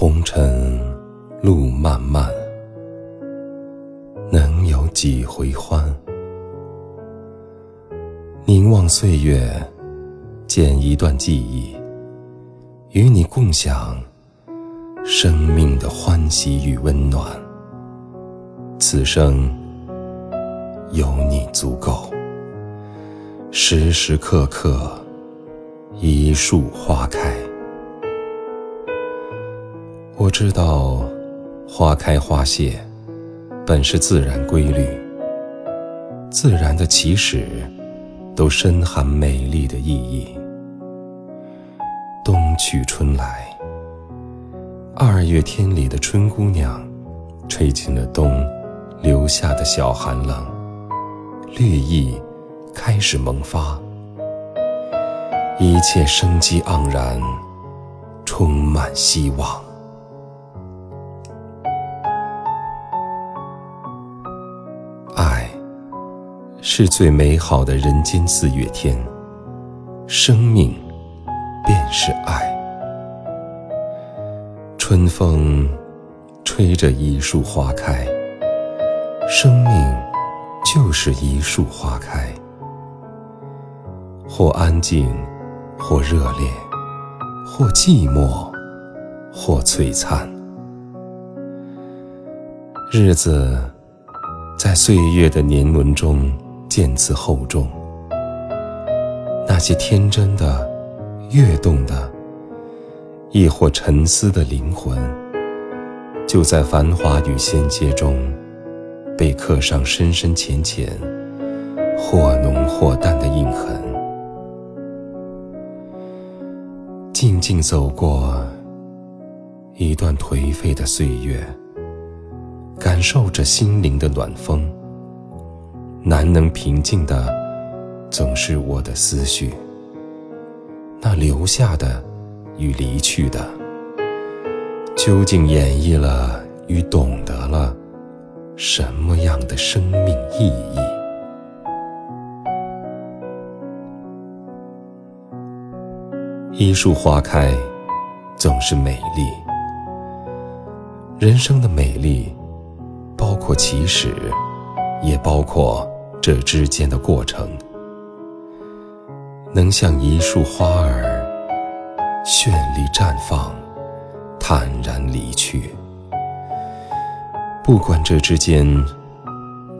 红尘路漫漫，能有几回欢？凝望岁月，剪一段记忆，与你共享生命的欢喜与温暖。此生有你足够，时时刻刻一树花开。我知道，花开花谢本是自然规律，自然的起始都深含美丽的意义。冬去春来，二月天里的春姑娘，吹进了冬留下的小寒冷，绿意开始萌发，一切生机盎然，充满希望。是最美好的人间四月天，生命便是爱。春风吹着一树花开，生命就是一树花开。或安静，或热烈，或寂寞，或璀璨。日子在岁月的年轮中。渐次厚重，那些天真的、跃动的，亦或沉思的灵魂，就在繁华与仙界中，被刻上深深浅浅、或浓或淡的印痕。静静走过一段颓废的岁月，感受着心灵的暖风。难能平静的，总是我的思绪。那留下的与离去的，究竟演绎了与懂得了什么样的生命意义？一树花开，总是美丽。人生的美丽，包括起始。也包括这之间的过程，能像一束花儿绚丽绽放，坦然离去。不管这之间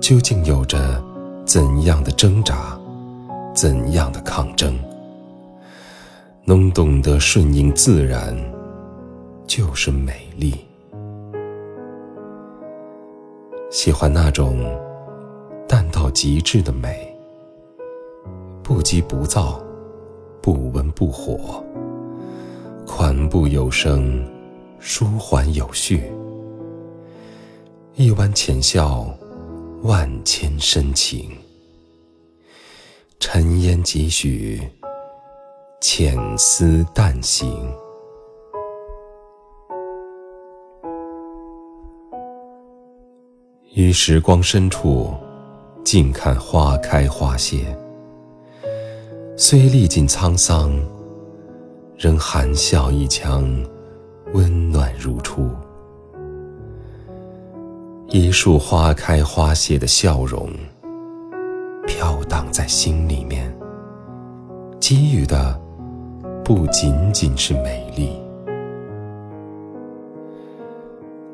究竟有着怎样的挣扎，怎样的抗争，能懂得顺应自然，就是美丽。喜欢那种。极致的美，不急不躁，不温不火，款步有声，舒缓有序。一弯浅笑，万千深情。尘烟几许，浅思淡行。于时光深处。静看花开花谢，虽历尽沧桑，仍含笑一腔，温暖如初。一束花开花谢的笑容，飘荡在心里面，给予的不仅仅是美丽。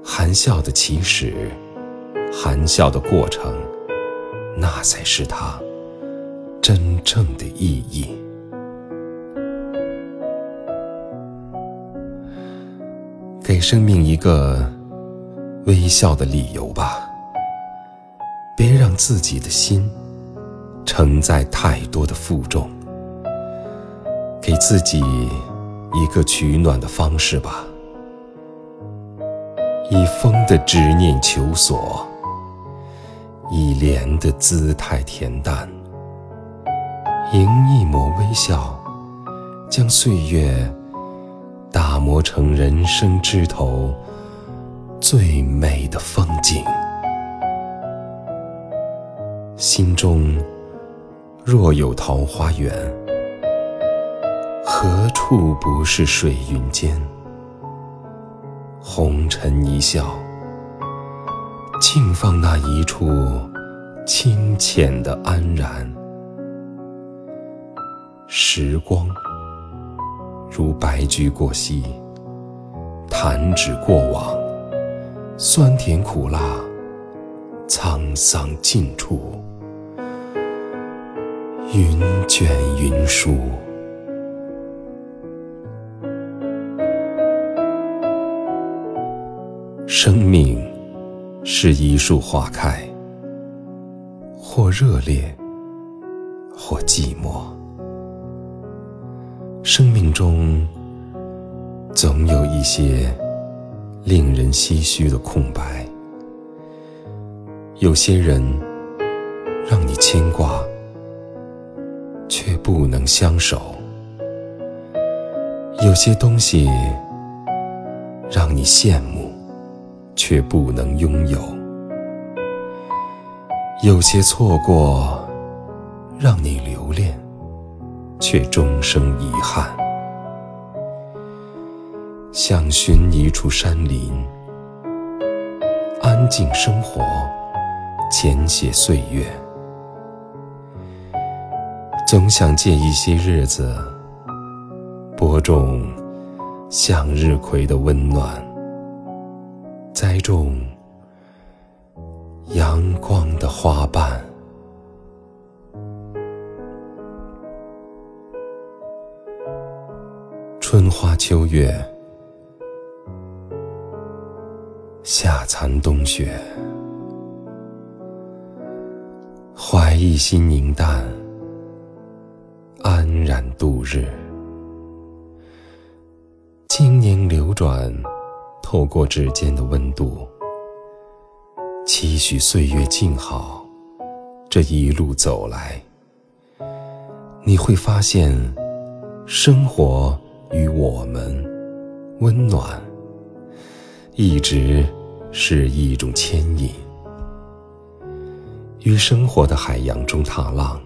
含笑的起始，含笑的过程。那才是它真正的意义。给生命一个微笑的理由吧，别让自己的心承载太多的负重。给自己一个取暖的方式吧，以风的执念求索。以莲的姿态恬淡，迎一抹微笑，将岁月打磨成人生枝头最美的风景。心中若有桃花源，何处不是水云间？红尘一笑，静放那一处清浅的安然。时光如白驹过隙，弹指过往，酸甜苦辣，沧桑尽处，云卷云舒。生命是一树花开，或热烈，或寂寞。生命中总有一些令人唏嘘的空白，有些人让你牵挂，却不能相守；有些东西让你羡慕。却不能拥有，有些错过让你留恋，却终生遗憾。想寻一处山林，安静生活，浅写岁月。总想借一些日子，播种向日葵的温暖。栽种阳光的花瓣，春花秋月，夏残冬雪，怀一心凝淡，安然度日，经年流转。透过指尖的温度，期许岁月静好。这一路走来，你会发现，生活与我们温暖，一直是一种牵引。于生活的海洋中踏浪，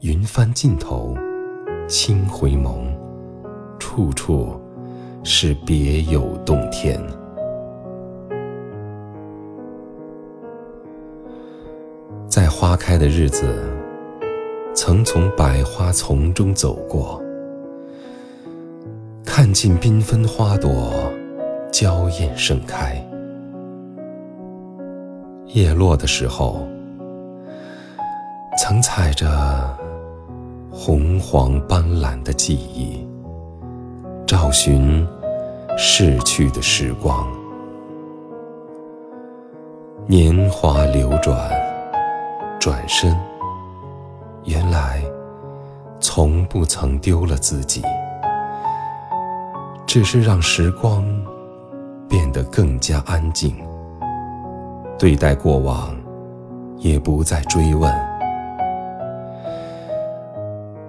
云帆尽头，轻回眸，处处。是别有洞天。在花开的日子，曾从百花丛中走过，看尽缤纷花朵娇艳盛开。叶落的时候，曾踩着红黄斑斓的记忆。找寻逝去的时光，年华流转，转身，原来从不曾丢了自己，只是让时光变得更加安静。对待过往，也不再追问。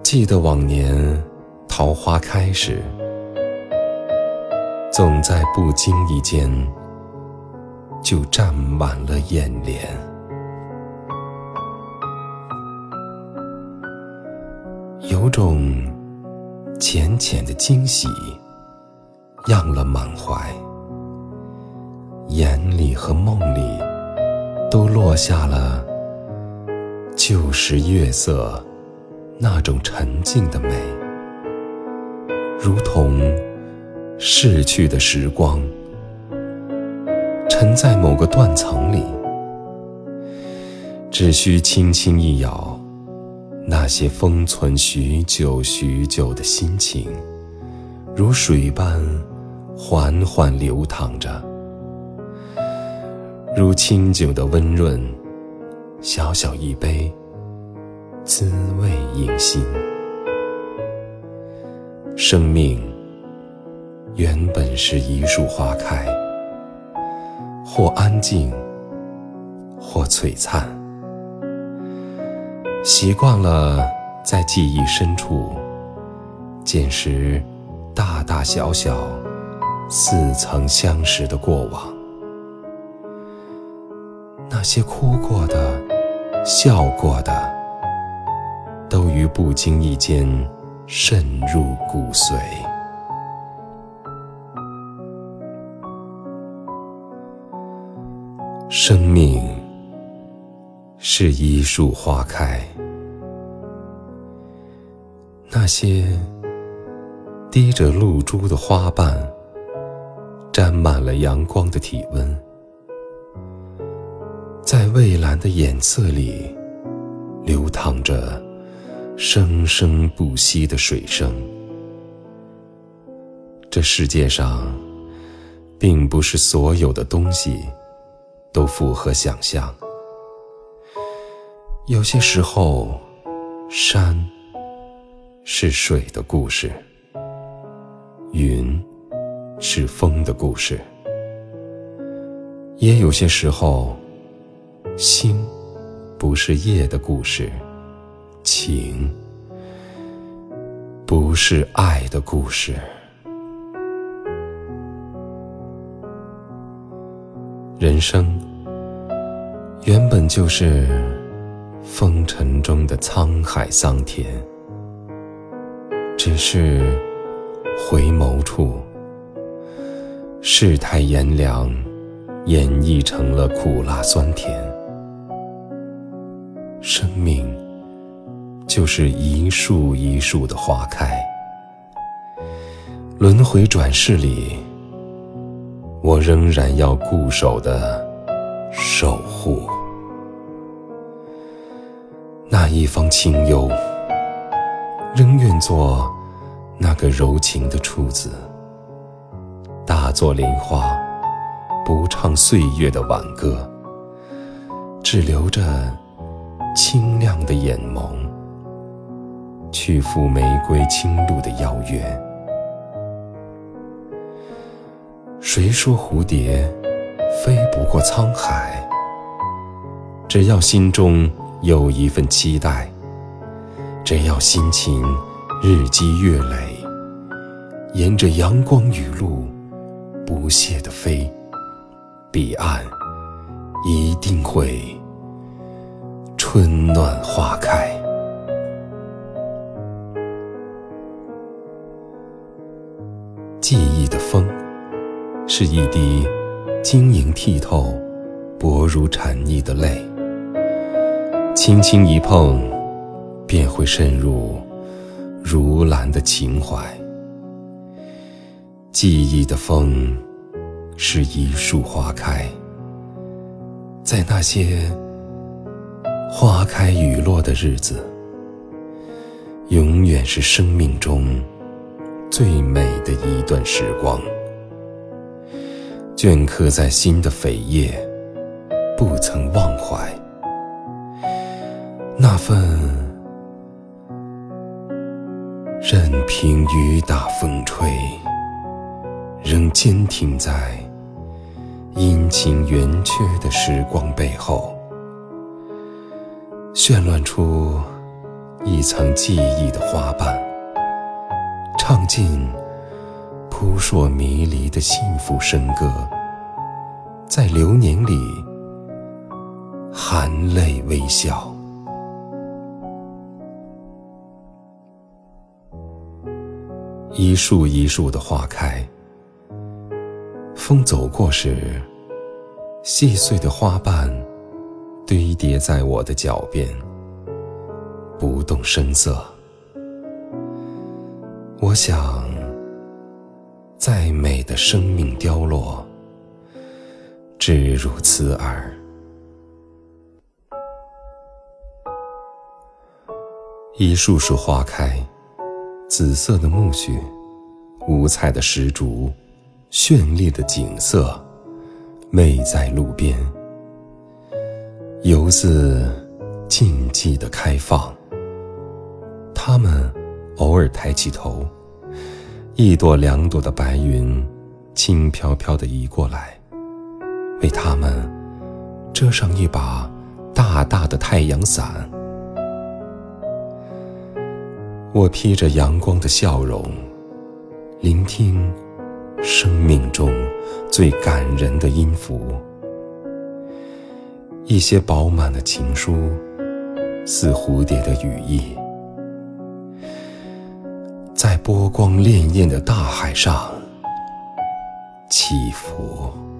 记得往年桃花开时。总在不经意间，就占满了眼帘。有种浅浅的惊喜，漾了满怀。眼里和梦里，都落下了旧时月色那种沉静的美，如同。逝去的时光，沉在某个断层里，只需轻轻一咬，那些封存许久许久的心情，如水般缓缓流淌着，如清酒的温润，小小一杯，滋味盈心，生命。原本是一树花开，或安静，或璀璨。习惯了在记忆深处捡拾大大小小、似曾相识的过往，那些哭过的、笑过的，都于不经意间渗入骨髓。生命是一树花开，那些滴着露珠的花瓣，沾满了阳光的体温，在蔚蓝的眼色里流淌着生生不息的水声。这世界上，并不是所有的东西都符合想象。有些时候，山是水的故事，云是风的故事；也有些时候，星不是夜的故事，情不是爱的故事。人生原本就是风尘中的沧海桑田，只是回眸处，世态炎凉，演绎成了苦辣酸甜。生命就是一树一树的花开，轮回转世里。我仍然要固守的守护那一方清幽，仍愿做那个柔情的处子。大作莲花，不唱岁月的挽歌，只留着清亮的眼眸，去赴玫瑰清露的邀约。谁说蝴蝶飞不过沧海？只要心中有一份期待，只要心情日积月累，沿着阳光雨露不懈地飞，彼岸一定会春暖花开。记忆。是一滴晶莹剔透、薄如蝉翼的泪，轻轻一碰，便会渗入如兰的情怀。记忆的风，是一树花开，在那些花开雨落的日子，永远是生命中最美的一段时光。镌刻在心的扉页，不曾忘怀。那份任凭雨打风吹，仍坚挺在阴晴圆缺的时光背后，绚乱出一层记忆的花瓣，唱尽。扑朔迷离的幸福笙歌，在流年里含泪微笑。一树一树的花开，风走过时，细碎的花瓣堆叠在我的脚边，不动声色。我想。再美的生命凋落，只如此耳。一树树花开，紫色的苜蓿，五彩的石竹，绚丽的景色，美在路边。游子静寂的开放，他们偶尔抬起头。一朵两朵的白云，轻飘飘地移过来，为他们遮上一把大大的太阳伞。我披着阳光的笑容，聆听生命中最感人的音符。一些饱满的情书，似蝴蝶的羽翼。波光潋滟的大海上起伏。